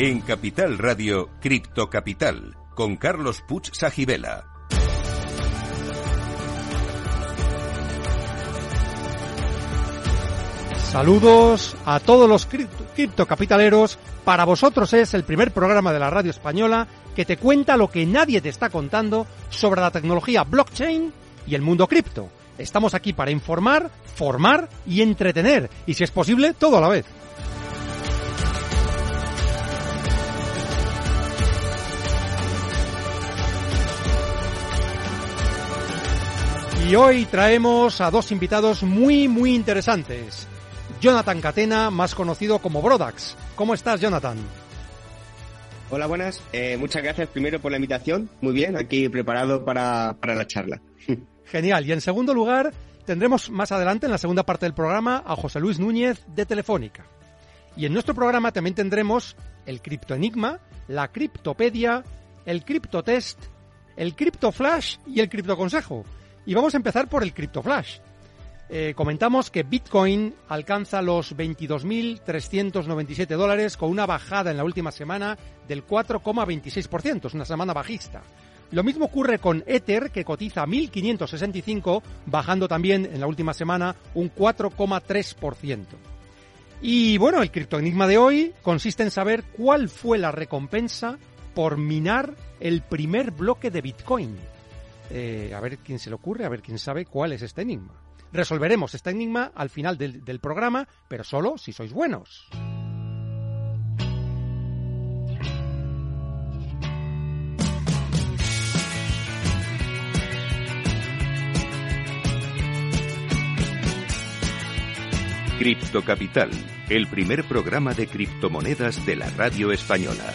En Capital Radio, Cripto Capital, con Carlos Puch Sajibela. Saludos a todos los criptocapitaleros. Para vosotros es el primer programa de la radio española que te cuenta lo que nadie te está contando sobre la tecnología blockchain y el mundo cripto. Estamos aquí para informar, formar y entretener, y si es posible, todo a la vez. Y hoy traemos a dos invitados muy, muy interesantes. Jonathan Catena, más conocido como Brodax. ¿Cómo estás, Jonathan? Hola, buenas. Eh, muchas gracias primero por la invitación. Muy bien, aquí preparado para, para la charla. Genial. Y en segundo lugar, tendremos más adelante, en la segunda parte del programa, a José Luis Núñez de Telefónica. Y en nuestro programa también tendremos el Criptoenigma, la Criptopedia, el Criptotest, el Criptoflash y el Criptoconsejo. Y vamos a empezar por el CryptoFlash. Eh, comentamos que Bitcoin alcanza los 22.397 dólares con una bajada en la última semana del 4,26%, es una semana bajista. Lo mismo ocurre con Ether, que cotiza a 1.565, bajando también en la última semana un 4,3%. Y bueno, el criptoenigma de hoy consiste en saber cuál fue la recompensa por minar el primer bloque de Bitcoin. Eh, a ver quién se le ocurre, a ver quién sabe cuál es este enigma. Resolveremos este enigma al final del, programa, pero solo si sois buenos. Cripto Capital, el primer programa de criptomonedas de la radio española.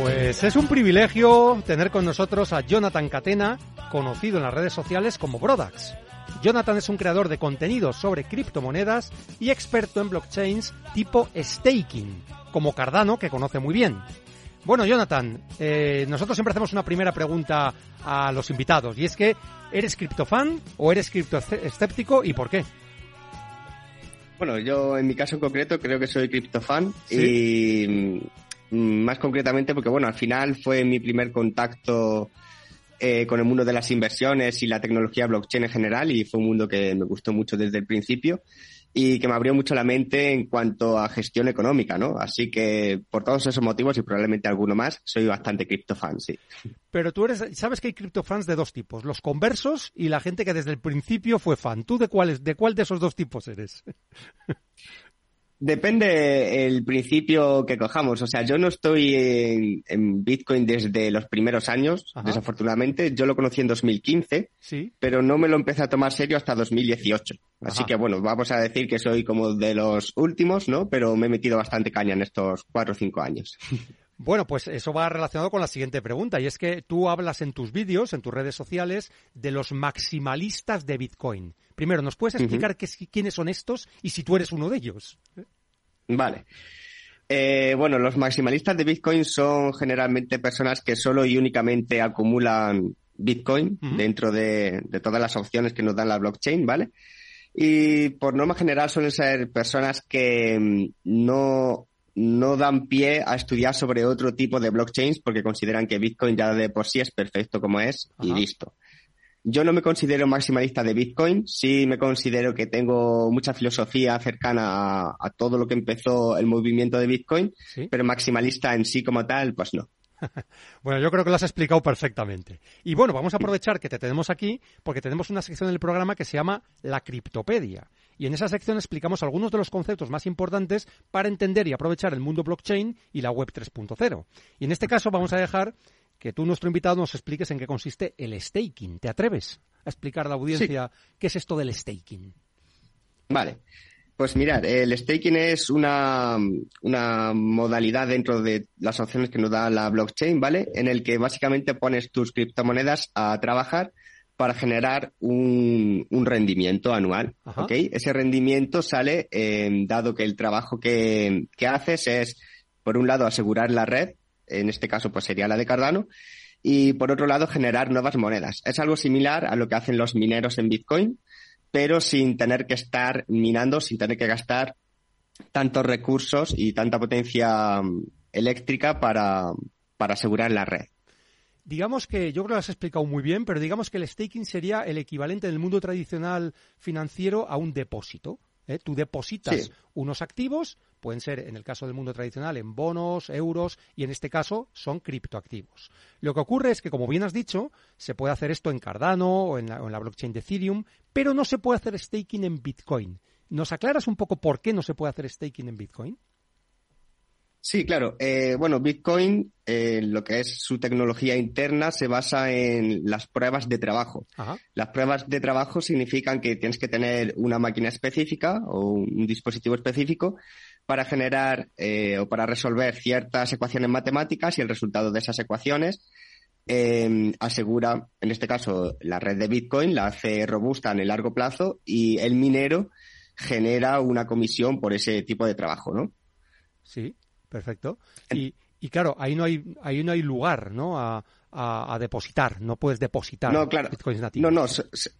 Pues es un privilegio tener con nosotros a Jonathan Catena, conocido en las redes sociales como Brodax. Jonathan es un creador de contenidos sobre criptomonedas y experto en blockchains tipo staking, como Cardano, que conoce muy bien. Bueno, Jonathan, eh, nosotros siempre hacemos una primera pregunta a los invitados, y es que, ¿eres criptofan o eres criptoescéptico y por qué? Bueno, yo en mi caso en concreto creo que soy criptofan y más concretamente porque, bueno, al final fue mi primer contacto eh, con el mundo de las inversiones y la tecnología blockchain en general y fue un mundo que me gustó mucho desde el principio y que me abrió mucho la mente en cuanto a gestión económica, ¿no? Así que por todos esos motivos y probablemente alguno más, soy bastante criptofan, sí. Pero tú eres, sabes que hay criptofans de dos tipos, los conversos y la gente que desde el principio fue fan. ¿Tú de cuál, de cuál de esos dos tipos eres? Depende el principio que cojamos. O sea, yo no estoy en, Bitcoin desde los primeros años, desafortunadamente. Yo lo conocí en 2015, ¿Sí? pero no me lo empecé a tomar serio hasta 2018. Así que bueno, vamos a decir que soy como de los últimos, ¿no? Pero me he metido bastante caña en estos cuatro o cinco años. Bueno, pues eso va relacionado con la siguiente pregunta, y es que tú hablas en tus vídeos, en tus redes sociales, de los maximalistas de Bitcoin. Primero, ¿nos puedes explicar qué, quiénes son estos y si tú eres uno de ellos? Vale. Eh, bueno, los maximalistas de Bitcoin son generalmente personas que solo y únicamente acumulan Bitcoin dentro de, de, todas las opciones que nos dan la blockchain, ¿vale? Y por norma general suelen ser personas que mm, no no dan pie a estudiar sobre otro tipo de blockchains porque consideran que Bitcoin ya de por sí es perfecto como es y listo. Yo no me considero maximalista de Bitcoin, sí me considero que tengo mucha filosofía cercana a, todo lo que empezó el movimiento de Bitcoin, pero maximalista en sí como tal, pues no. bueno, yo creo que lo has explicado perfectamente. Y bueno, vamos a aprovechar que te tenemos aquí porque tenemos una sección del programa que se llama La Criptopedia. Y en esa sección explicamos algunos de los conceptos más importantes para entender y aprovechar el mundo blockchain y la web 3.0. Y en este caso vamos a dejar que tú, nuestro invitado, nos expliques en qué consiste el staking. ¿Te atreves a explicar a la audiencia qué es esto del staking? Vale. Pues mirad, el staking es una, una, modalidad dentro de las opciones que nos da la blockchain, ¿vale? En el que básicamente pones tus criptomonedas a trabajar para generar un, un rendimiento anual, ¿ok? Ese rendimiento sale eh, dado que el trabajo que, que haces es, por un lado, asegurar la red, en este caso pues sería la de Cardano, y por otro lado generar nuevas monedas. Es algo similar a lo que hacen los mineros en Bitcoin, pero sin tener que estar minando, sin tener que gastar tantos recursos y tanta potencia mm, eléctrica para, para asegurar la red. Digamos que, yo creo que lo has explicado muy bien, pero digamos que el staking sería el equivalente en el mundo tradicional financiero a un depósito. ¿eh? Tú depositas unos activos, pueden ser, en el caso del mundo tradicional, en bonos, euros, y en este caso son criptoactivos. Lo que ocurre es que, como bien has dicho, se puede hacer esto en Cardano o en la, en la blockchain de Ethereum, pero no se puede hacer staking en Bitcoin. ¿Nos aclaras un poco por qué no se puede hacer staking en Bitcoin? Sí, claro. Eh, bueno, Bitcoin, eh, lo que es su tecnología interna, se basa en las pruebas de trabajo. Las pruebas de trabajo significan que tienes que tener una máquina específica o un dispositivo específico para generar eh, o para resolver ciertas ecuaciones matemáticas y el resultado de esas ecuaciones em, asegura, en este caso, la red de Bitcoin, la hace robusta en el largo plazo y el minero genera una comisión por ese tipo de trabajo, ¿no? Sí. Perfecto. Y, y claro, ahí no hay, ahí no hay lugar, ¿no? A, a, depositar, no puedes depositar no, claro. bitcoins nativos. No, no,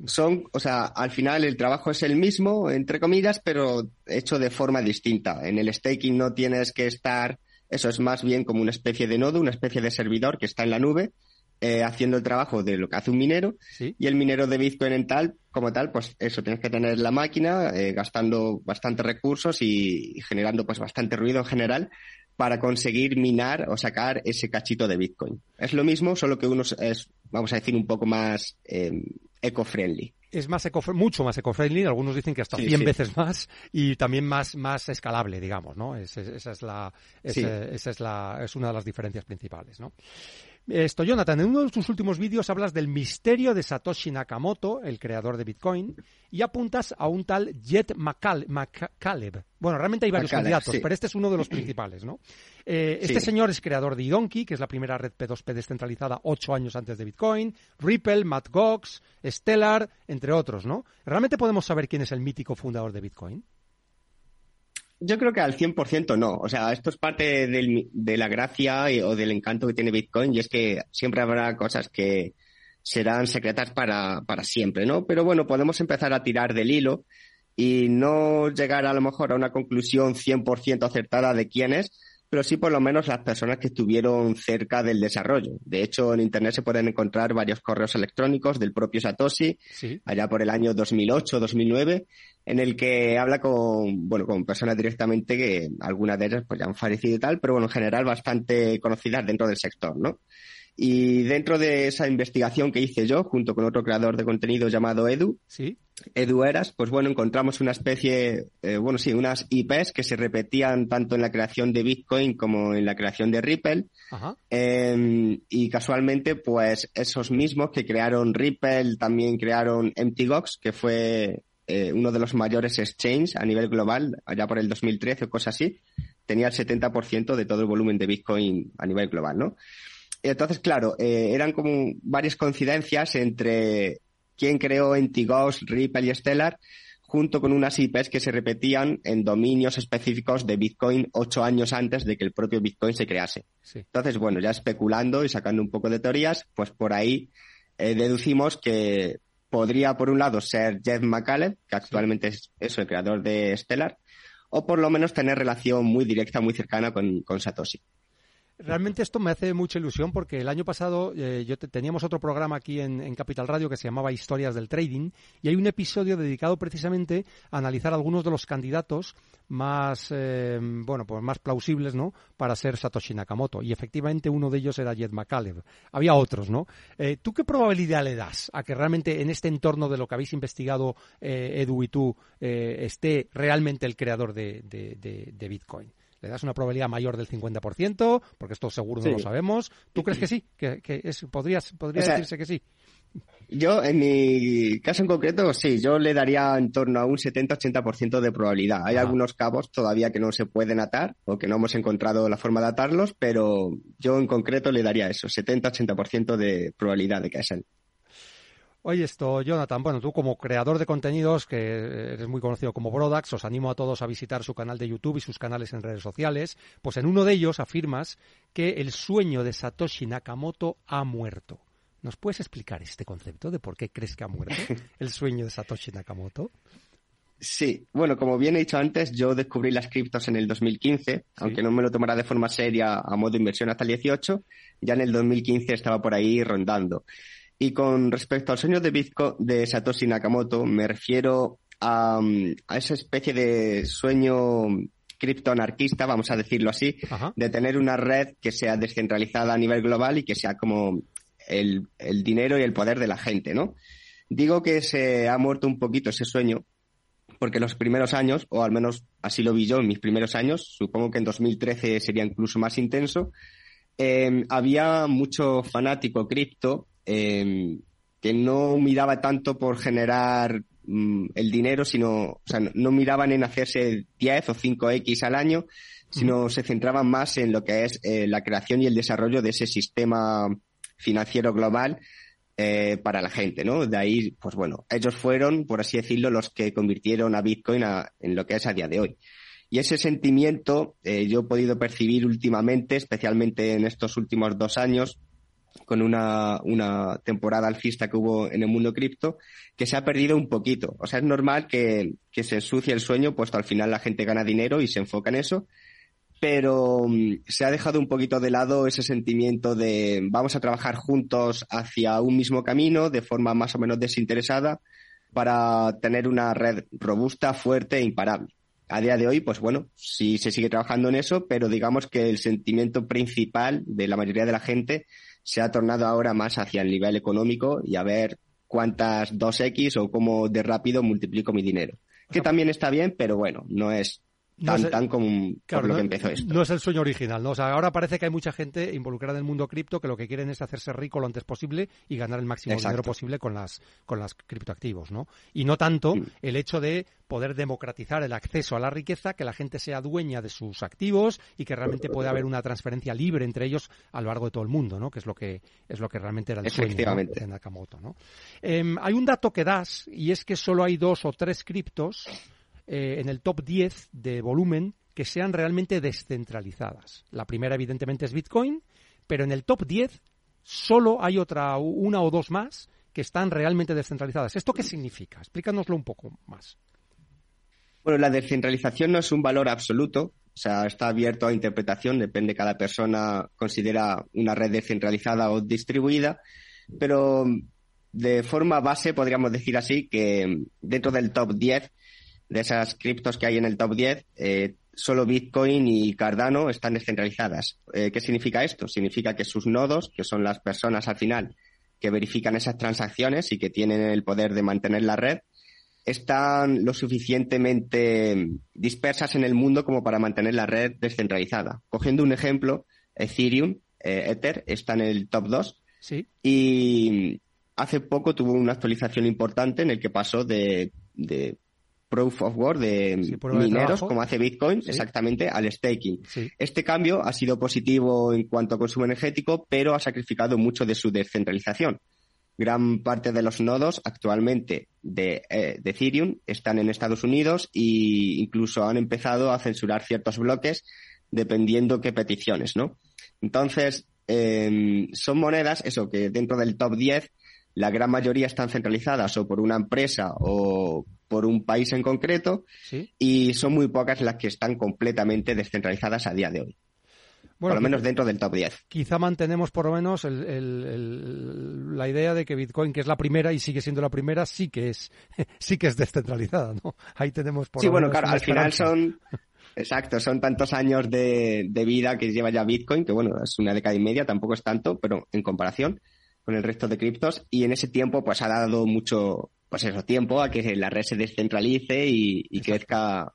son, o sea, al final el trabajo es el mismo, entre comillas, pero hecho de forma distinta. En el staking no tienes que estar, eso es más bien como una especie de nodo, una especie de servidor que está en la nube, eh, haciendo el trabajo de lo que hace un minero, y el minero de Bitcoin en tal, como tal, pues eso, tienes que tener la máquina, eh, gastando bastantes recursos y, y generando pues bastante ruido en general, para conseguir minar o sacar ese cachito de Bitcoin. Es lo mismo, solo que uno es, vamos a decir, un poco más eh, eco-friendly. Es más eco mucho más eco-friendly, algunos dicen que hasta 100 veces más y también más, más escalable, digamos, ¿no? esa es la, esa es la, es una de las diferencias principales, ¿no? Esto, Jonathan, en uno de tus últimos vídeos hablas del misterio de Satoshi Nakamoto, el creador de Bitcoin, y apuntas a un tal Jet McCaleb. Bueno, realmente hay varios candidatos, pero este es uno de los principales, ¿no? Eh, este señor es creador de Idonkey, que es la primera red P2P descentralizada ocho años antes de Bitcoin, Ripple, Matt Gox, Stellar, entre otros, ¿no? ¿Realmente podemos saber quién es el mítico fundador de Bitcoin? Yo creo que al 100% no. O sea, esto es parte de la gracia o del encanto que tiene Bitcoin y es que siempre habrá cosas que serán secretas para, para siempre, ¿no? Pero bueno, podemos empezar a tirar del hilo y no llegar a lo mejor a una conclusión 100% acertada de quién es, pero sí por lo menos las personas que estuvieron cerca del desarrollo. De hecho, en Internet se pueden encontrar varios correos electrónicos del propio Satoshi, allá por el año 2008-2009, en el que habla con, bueno, con personas directamente que algunas de ellas pues ya han fallecido y tal, pero bueno, en general bastante conocidas dentro del sector, ¿no? Y dentro de esa investigación que hice yo, junto con otro creador de contenido llamado Edu, ¿Sí? Edu Eras, pues bueno, encontramos una especie, eh, bueno, sí, unas IPs que se repetían tanto en la creación de Bitcoin como en la creación de Ripple. Em, y casualmente, pues esos mismos que crearon Ripple también crearon MTGOX, que fue eh, uno de los mayores exchanges a nivel global, allá por el 2013 o cosas así. Tenía el 70% de todo el volumen de Bitcoin a nivel global, ¿no? Entonces, claro, eh, eran como varias coincidencias entre quién creó Entigos, Ripple y Stellar, junto con unas IPs que se repetían en dominios específicos de Bitcoin ocho años antes de que el propio Bitcoin se crease. Entonces, bueno, ya especulando y sacando un poco de teorías, pues por ahí eh, deducimos que podría, por un lado, ser Jeff McCaleb, que actualmente es, el creador de Stellar, o por lo menos tener relación muy directa, muy cercana con Satoshi. Realmente esto me hace mucha ilusión porque el año pasado eh, yo teníamos otro programa aquí en, Capital Radio que se llamaba Historias del Trading y hay un episodio dedicado precisamente a analizar algunos de los candidatos más eh, bueno pues más plausibles no para ser Satoshi Nakamoto. Y efectivamente uno de ellos era Jed McCaleb había otros no eh, tú qué probabilidad le das a que realmente en este entorno de lo que habéis investigado Edu y tú esté realmente el creador de Bitcoin le das una probabilidad mayor del 50%, porque esto seguro no lo sabemos. ¿Tú crees que sí? ¿Que, es, podrías, podría decirse que sí? Yo, en mi caso en concreto, sí, yo le daría en torno a un 70-80% de probabilidad. Hay algunos cabos todavía que no se pueden atar o que no hemos encontrado la forma de atarlos, pero yo en concreto le daría eso, 70-80% de probabilidad de que es él. Oye, esto, Jonathan, bueno, tú como creador de contenidos, que eres muy conocido como Brodax, os animo a todos a visitar su canal de YouTube y sus canales en redes sociales, pues en uno de ellos afirmas que el sueño de Satoshi Nakamoto ha muerto. ¿Nos puedes explicar este concepto de por qué crees que ha muerto el sueño de Satoshi Nakamoto? Sí, bueno, como bien he dicho antes, yo descubrí las criptos en el 2015, aunque no me lo tomara de forma seria a modo de inversión hasta el 18, ya en el 2015 estaba por ahí rondando. Y con respecto al sueño de Bitcoin de Satoshi Nakamoto, me refiero a, esa especie de sueño criptoanarquista, vamos a decirlo así, de tener una red que sea descentralizada a nivel global y que sea como el, el dinero y el poder de la gente, ¿no? Digo que se ha muerto un poquito ese sueño porque los primeros años, o al menos así lo vi yo en mis primeros años, supongo que en 2013 sería incluso más intenso, em, había mucho fanático cripto em, que no miraba tanto por generar mm, el dinero, sino, o sea, no miraban en hacerse 10 o 5X al año, sino se centraban más en lo que es eh, la creación y el desarrollo de ese sistema financiero global eh, para la gente, ¿no? De ahí, pues bueno, ellos fueron, por así decirlo, los que convirtieron a Bitcoin en lo que es a día de hoy. Y ese sentimiento eh, yo he podido percibir últimamente, especialmente en estos últimos dos años, con una, una temporada alcista que hubo en el mundo cripto, que se ha perdido un poquito. O sea, es normal que, que se ensucie el sueño, puesto al final la gente gana dinero y se enfoca en eso, pero mm, se ha dejado un poquito de lado ese sentimiento de vamos a trabajar juntos hacia un mismo camino de forma más o menos desinteresada para tener una red robusta, fuerte e imparable. A día de hoy, pues bueno, sí se sigue trabajando en eso, pero digamos que el sentimiento principal de la mayoría de la gente se ha tornado ahora más hacia el nivel económico y a ver cuántas 2X o cómo de rápido multiplico mi dinero. Que también está bien, pero bueno, no es tan, no tan como lo que empezó esto. No es el sueño original, ¿no? O sea, ahora parece que hay mucha gente involucrada en el mundo cripto que lo que quieren es hacerse rico lo antes posible y ganar el máximo dinero posible con las, con las criptoactivos, ¿no? Y no tanto mm. el hecho de poder democratizar el acceso a la riqueza, que la gente sea dueña de sus activos y que realmente pueda haber una transferencia libre entre ellos a lo largo de todo el mundo, ¿no? Que es lo que es lo que realmente era el sueño de Nakamoto, ¿no? Em, hay un dato que das y es que solo hay dos o tres criptos eh, en el top 10 de volumen que sean realmente descentralizadas. La primera, evidentemente, es Bitcoin, pero en el top 10 solo hay otra, una o dos más que están realmente descentralizadas. ¿Esto qué significa? Explícanoslo un poco más. Bueno, la descentralización no es un valor absoluto, o sea, está abierto a interpretación, depende, cada persona considera una red descentralizada o distribuida, pero de forma base podríamos decir así que dentro del top 10 de esas criptos que hay en el top 10, eh, solo Bitcoin y Cardano están descentralizadas. Eh, ¿Qué significa esto? Significa que sus nodos, que son las personas al final que verifican esas transacciones y que tienen el poder de mantener la red, están lo suficientemente dispersas en el mundo como para mantener la red descentralizada. Cogiendo un ejemplo, Ethereum, eh, Ether, está en el top 2 ¿Sí? y hace poco tuvo una actualización importante en el que pasó de, de proof of work de mineros, como hace Bitcoin, exactamente, al staking. Este cambio ha sido positivo en cuanto a consumo energético, pero ha sacrificado mucho de su descentralización. Gran parte de los nodos actualmente de, eh, Ethereum están en Estados Unidos e incluso han empezado a censurar ciertos bloques dependiendo qué peticiones, ¿no? Entonces, em, son monedas, eso, que dentro del top 10 la gran mayoría están centralizadas o por una empresa o por un país en concreto y son muy pocas las que están completamente descentralizadas a día de hoy. por lo menos dentro del top 10. Quizá mantenemos por lo menos la idea de que Bitcoin, que es la primera y sigue siendo la primera, sí que es, sí que es descentralizada, ¿no? Ahí tenemos por Sí, bueno, claro, al final son, exacto, son tantos años de, de, vida que lleva ya Bitcoin, que bueno, es una década y media, tampoco es tanto, pero en comparación con el resto de criptos, y en ese tiempo pues ha dado mucho, pues eso, tiempo a que la red se descentralice y, crezca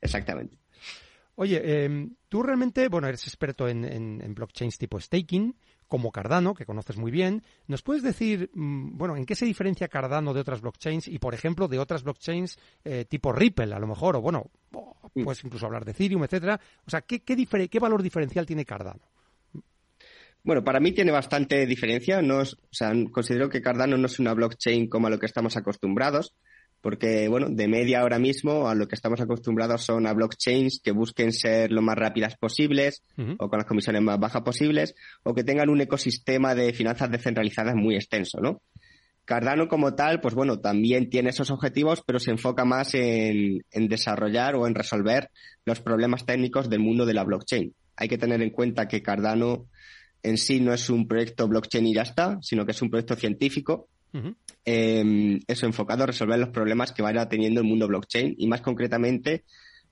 exactamente. Oye, em, tú realmente, bueno, eres experto en, en, blockchains tipo staking, como Cardano, que conoces muy bien. ¿Nos puedes decir, mm, bueno, en qué se diferencia Cardano de otras blockchains y, por ejemplo, de otras blockchains eh, tipo Ripple, a lo mejor, o bueno, puedes incluso hablar de Ethereum, etcétera? O sea, ¿qué, qué, qué valor diferencial tiene Cardano? Bueno, para mí tiene bastante diferencia. No o sea, considero que Cardano no es una blockchain como a lo que estamos acostumbrados porque, bueno, de media ahora mismo a lo que estamos acostumbrados son a blockchains que busquen ser lo más rápidas posibles o con las comisiones más bajas posibles o que tengan un ecosistema de finanzas descentralizadas muy extenso, ¿no? Cardano como tal, pues bueno, también tiene esos objetivos, pero se enfoca más en, en desarrollar o en resolver los problemas técnicos del mundo de la blockchain. Hay que tener en cuenta que Cardano en sí no es un proyecto blockchain y ya está, sino que es un proyecto científico Em, eso, enfocado a resolver los problemas que vaya teniendo el mundo blockchain y más concretamente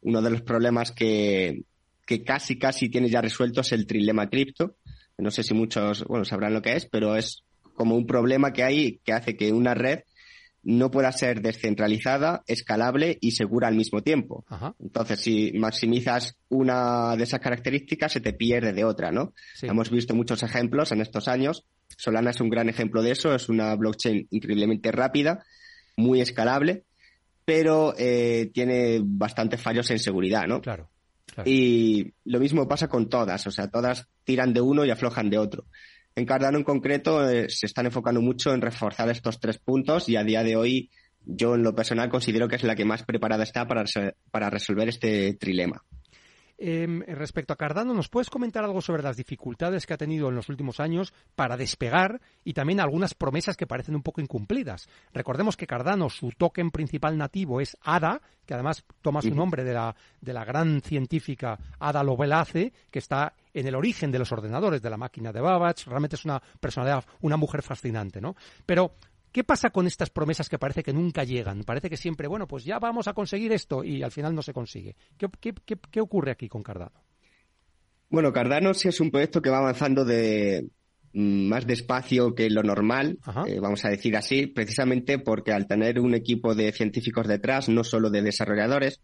uno de los problemas que, que casi casi tiene ya resuelto es el trilema cripto. No sé si muchos, bueno, sabrán lo que es, pero es como un problema que hay que hace que una red no pueda ser descentralizada, escalable y segura al mismo tiempo. Entonces, si maximizas una de esas características, se te pierde de otra, ¿no? Hemos visto muchos ejemplos en estos años. Solana es un gran ejemplo de eso. Es una blockchain increíblemente rápida, muy escalable, pero eh, tiene bastantes fallos en seguridad, ¿no? Claro. Y lo mismo pasa con todas, o sea, todas tiran de uno y aflojan de otro. En Cardano en concreto eh, se están enfocando mucho en reforzar estos tres puntos y a día de hoy yo en lo personal considero que es la que más preparada está para, para resolver este trilema. Em, respecto a Cardano, ¿nos puedes comentar algo sobre las dificultades que ha tenido en los últimos años para despegar y también algunas promesas que parecen un poco incumplidas? Recordemos que Cardano, su token principal nativo es ADA, que además toma su nombre de la, de la gran científica Ada Lovelace, que está en el origen de los ordenadores, de la máquina de Babbage. Realmente es una personalidad, una mujer fascinante, ¿no? Pero ¿Qué pasa con estas promesas que parece que nunca llegan? Parece que siempre, bueno, pues ya vamos a conseguir esto y al final no se consigue. ¿Qué, ocurre aquí con Cardano? Bueno, Cardano sí es un proyecto que va avanzando de mm, más despacio que lo normal, eh, vamos a decir así, precisamente porque al tener un equipo de científicos detrás, no solo de desarrolladores,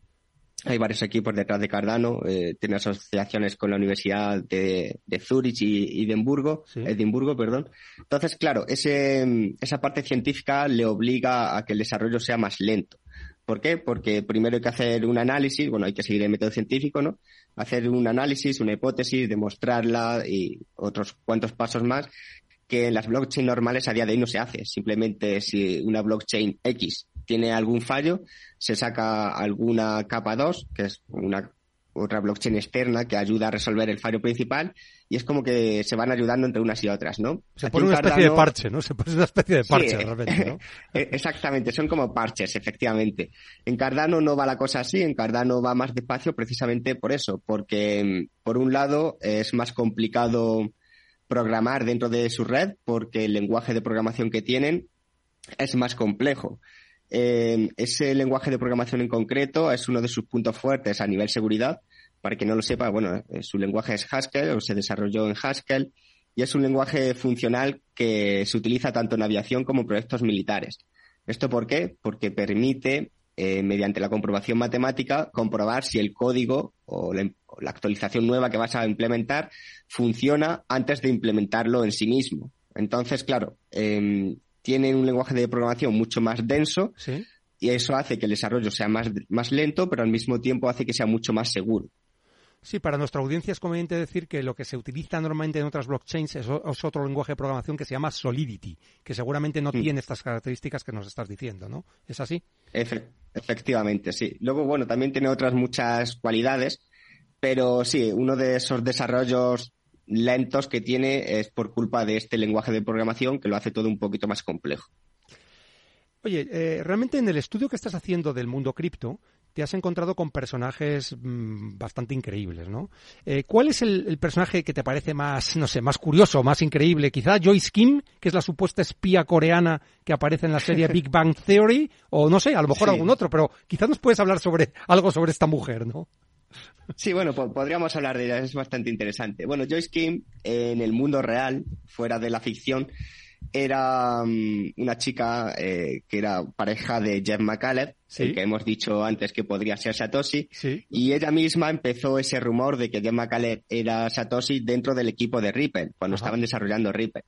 hay varios equipos detrás de Cardano, eh, tiene asociaciones con la Universidad de, de Zurich y, y de Edimburgo, perdón. Entonces, claro, ese, esa parte científica le obliga a que el desarrollo sea más lento. ¿Por qué? Porque primero hay que hacer un análisis, bueno, hay que seguir el método científico, ¿no? Hacer un análisis, una hipótesis, demostrarla y otros cuantos pasos más que en las blockchain normales a día de hoy no se hace. Simplemente si una blockchain X tiene algún fallo, se saca alguna capa 2, que es una otra blockchain externa que ayuda a resolver el fallo principal y es como que se van ayudando entre unas y otras, ¿no? Se pone una especie de parche, ¿no? Se pone una especie de parche realmente, ¿no? E-, exactamente, son como parches, efectivamente. En Cardano no va la cosa así, en Cardano va más despacio precisamente por eso, porque por un lado es más complicado programar dentro de su red porque el lenguaje de programación que tienen es más complejo. Ese lenguaje de programación en concreto es uno de sus puntos fuertes a nivel seguridad. Para quien no lo sepa, bueno, eh, su lenguaje es Haskell o se desarrolló en Haskell y es un lenguaje funcional que se utiliza tanto en aviación como en proyectos militares. ¿Esto por qué? Porque permite, eh, mediante la comprobación matemática, comprobar si el código o la, la, actualización nueva que vas a implementar funciona antes de implementarlo en sí mismo. Entonces, claro, eh, tienen un lenguaje de programación mucho más denso y eso hace que el desarrollo sea más, más lento, pero al mismo tiempo hace que sea mucho más seguro. Sí, para nuestra audiencia es conveniente decir que lo que se utiliza normalmente en otras blockchains es, otro lenguaje de programación que se llama Solidity, que seguramente no mm. tiene estas características que nos estás diciendo, ¿no? ¿Es así? efectivamente, sí. Luego, bueno, también tiene otras muchas cualidades, pero sí, uno de esos desarrollos lentos que tiene es por culpa de este lenguaje de programación que lo hace todo un poquito más complejo. Oye, eh, realmente en el estudio que estás haciendo del mundo cripto, te has encontrado con personajes mm, bastante increíbles, ¿no? Eh, ¿Cuál es el, personaje que te parece más, no sé, más curioso, más increíble? Quizá Joyce Kim, que es la supuesta espía coreana que aparece en la serie Big Bang Theory, o no sé, a lo mejor algún otro, pero quizás nos puedes hablar sobre algo sobre esta mujer, ¿no? Sí, bueno, podríamos hablar de ella, es bastante interesante. Bueno, Joyce Kim, en el mundo real, fuera de la ficción, era mm, una chica eh, que era pareja de Jeff McCaleb, el que hemos dicho antes que podría ser Satoshi, y ella misma empezó ese rumor de que Jeff McCaleb era Satoshi dentro del equipo de Ripple, cuando estaban desarrollando Ripple.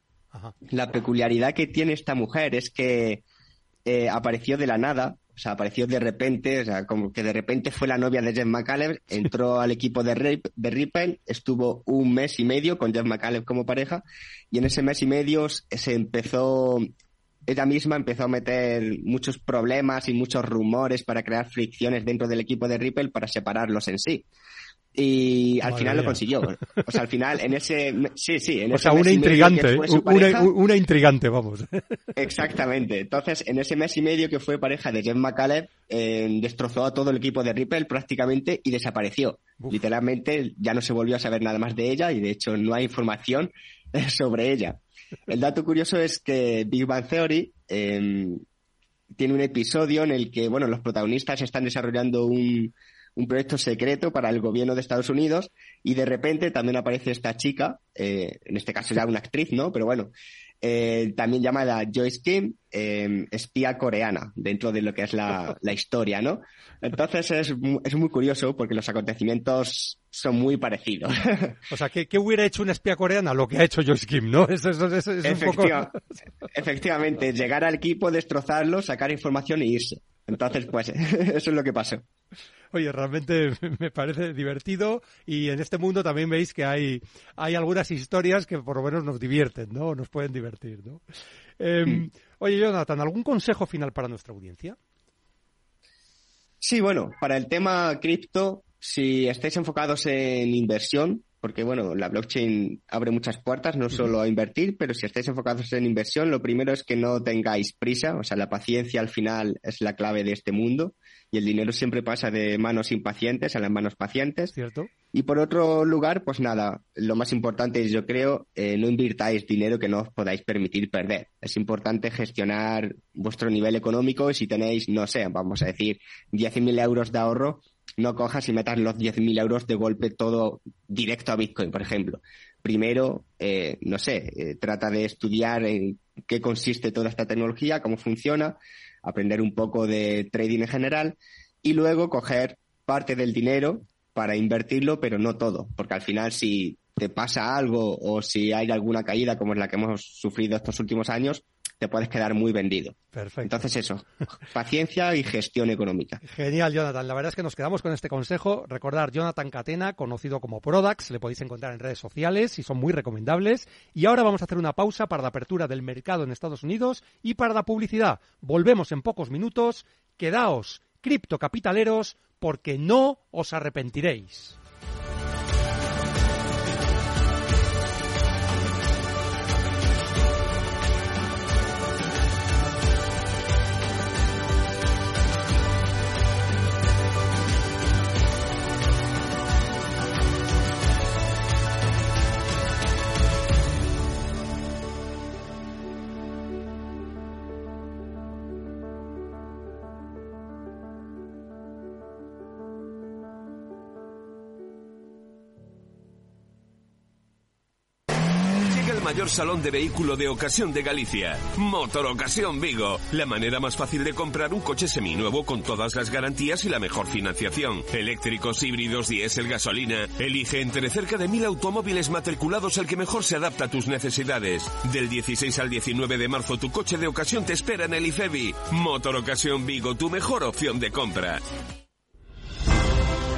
La peculiaridad que tiene esta mujer es que eh, apareció de la nada, o sea, apareció de repente, o sea, como que de repente fue la novia de Jeff McCaleb, entró al equipo de, de Ripple, estuvo un mes y medio con Jeff McCaleb como pareja, y en ese mes y medio se empezó, ella misma empezó a meter muchos problemas y muchos rumores para crear fricciones dentro del equipo de Ripple para separarlos en sí y al final lo consiguió. O sea, al final, en ese. Sí, sí. En o sea, una intrigante, una, intrigante, vamos. Exactamente. Entonces, en ese mes y medio que fue pareja de Jeff McCaleb, eh, destrozó a todo el equipo de Ripple prácticamente y desapareció. Literalmente, ya no se volvió a saber nada más de ella y de hecho no hay información sobre ella. El dato curioso es que Big Bang Theory em, tiene un episodio en el que, bueno, los protagonistas están desarrollando un un proyecto secreto para el gobierno de Estados Unidos y de repente también aparece esta chica, eh, en este caso ya una actriz, ¿no? Pero bueno, eh, también llamada Joyce Kim, em, espía coreana, dentro de lo que es la, historia, ¿no? Entonces es, es, muy curioso porque los acontecimientos son muy parecidos. O sea, ¿qué, hubiera hecho una espía coreana? Lo que ha hecho Joyce Kim, ¿no? Es, Efectivamente, llegar al equipo, destrozarlo, sacar información e irse. Entonces, pues, eso es lo que pasó. Oye, realmente me parece divertido y en este mundo también veis que hay, hay algunas historias que por lo menos nos divierten, ¿no? Nos pueden divertir, ¿no? Em. Oye, Jonathan, ¿algún consejo final para nuestra audiencia? Sí, bueno, para el tema cripto, si estáis enfocados en inversión, porque bueno, la blockchain abre muchas puertas, no solo a invertir, pero si estáis enfocados en inversión, lo primero es que no tengáis prisa, o sea, la paciencia al final es la clave de este mundo y el dinero siempre pasa de manos impacientes a las manos pacientes. Cierto. Y por otro lugar, pues nada, lo más importante es, yo creo, eh, no invirtáis dinero que no os podáis permitir perder. Es importante gestionar vuestro nivel económico y si tenéis, no sé, vamos a decir, 10.000 euros de ahorro, no cojas y metas los 10.000 euros de golpe todo directo a Bitcoin, por ejemplo. Primero, eh, no sé, eh, trata de estudiar en qué consiste toda esta tecnología, cómo funciona, aprender un poco de trading en general y luego coger parte del dinero para invertirlo, pero no todo, porque al final si te pasa algo o si hay alguna caída como es la que hemos sufrido estos últimos años, te puedes quedar muy vendido. Perfecto. Entonces eso, paciencia y gestión económica. Genial, Jonathan. La verdad es que nos quedamos con este consejo. Recordar, Jonathan Catena, conocido como Prodax, le podéis encontrar en redes sociales y son muy recomendables. Y ahora vamos a hacer una pausa para la apertura del mercado en Estados Unidos y para la publicidad. Volvemos en pocos minutos. Quedaos, criptocapitaleros, porque no os arrepentiréis. Salón de vehículo de ocasión de Galicia. Motor Ocasión Vigo. La manera más fácil de comprar un coche seminuevo con todas las garantías y la mejor financiación. Eléctricos, híbridos, diésel, gasolina. Elige entre cerca de mil automóviles matriculados el que mejor se adapta a tus necesidades. Del 16 al 19 de marzo tu coche de ocasión te espera en el IFEBI. Motor Ocasión Vigo, tu mejor opción de compra.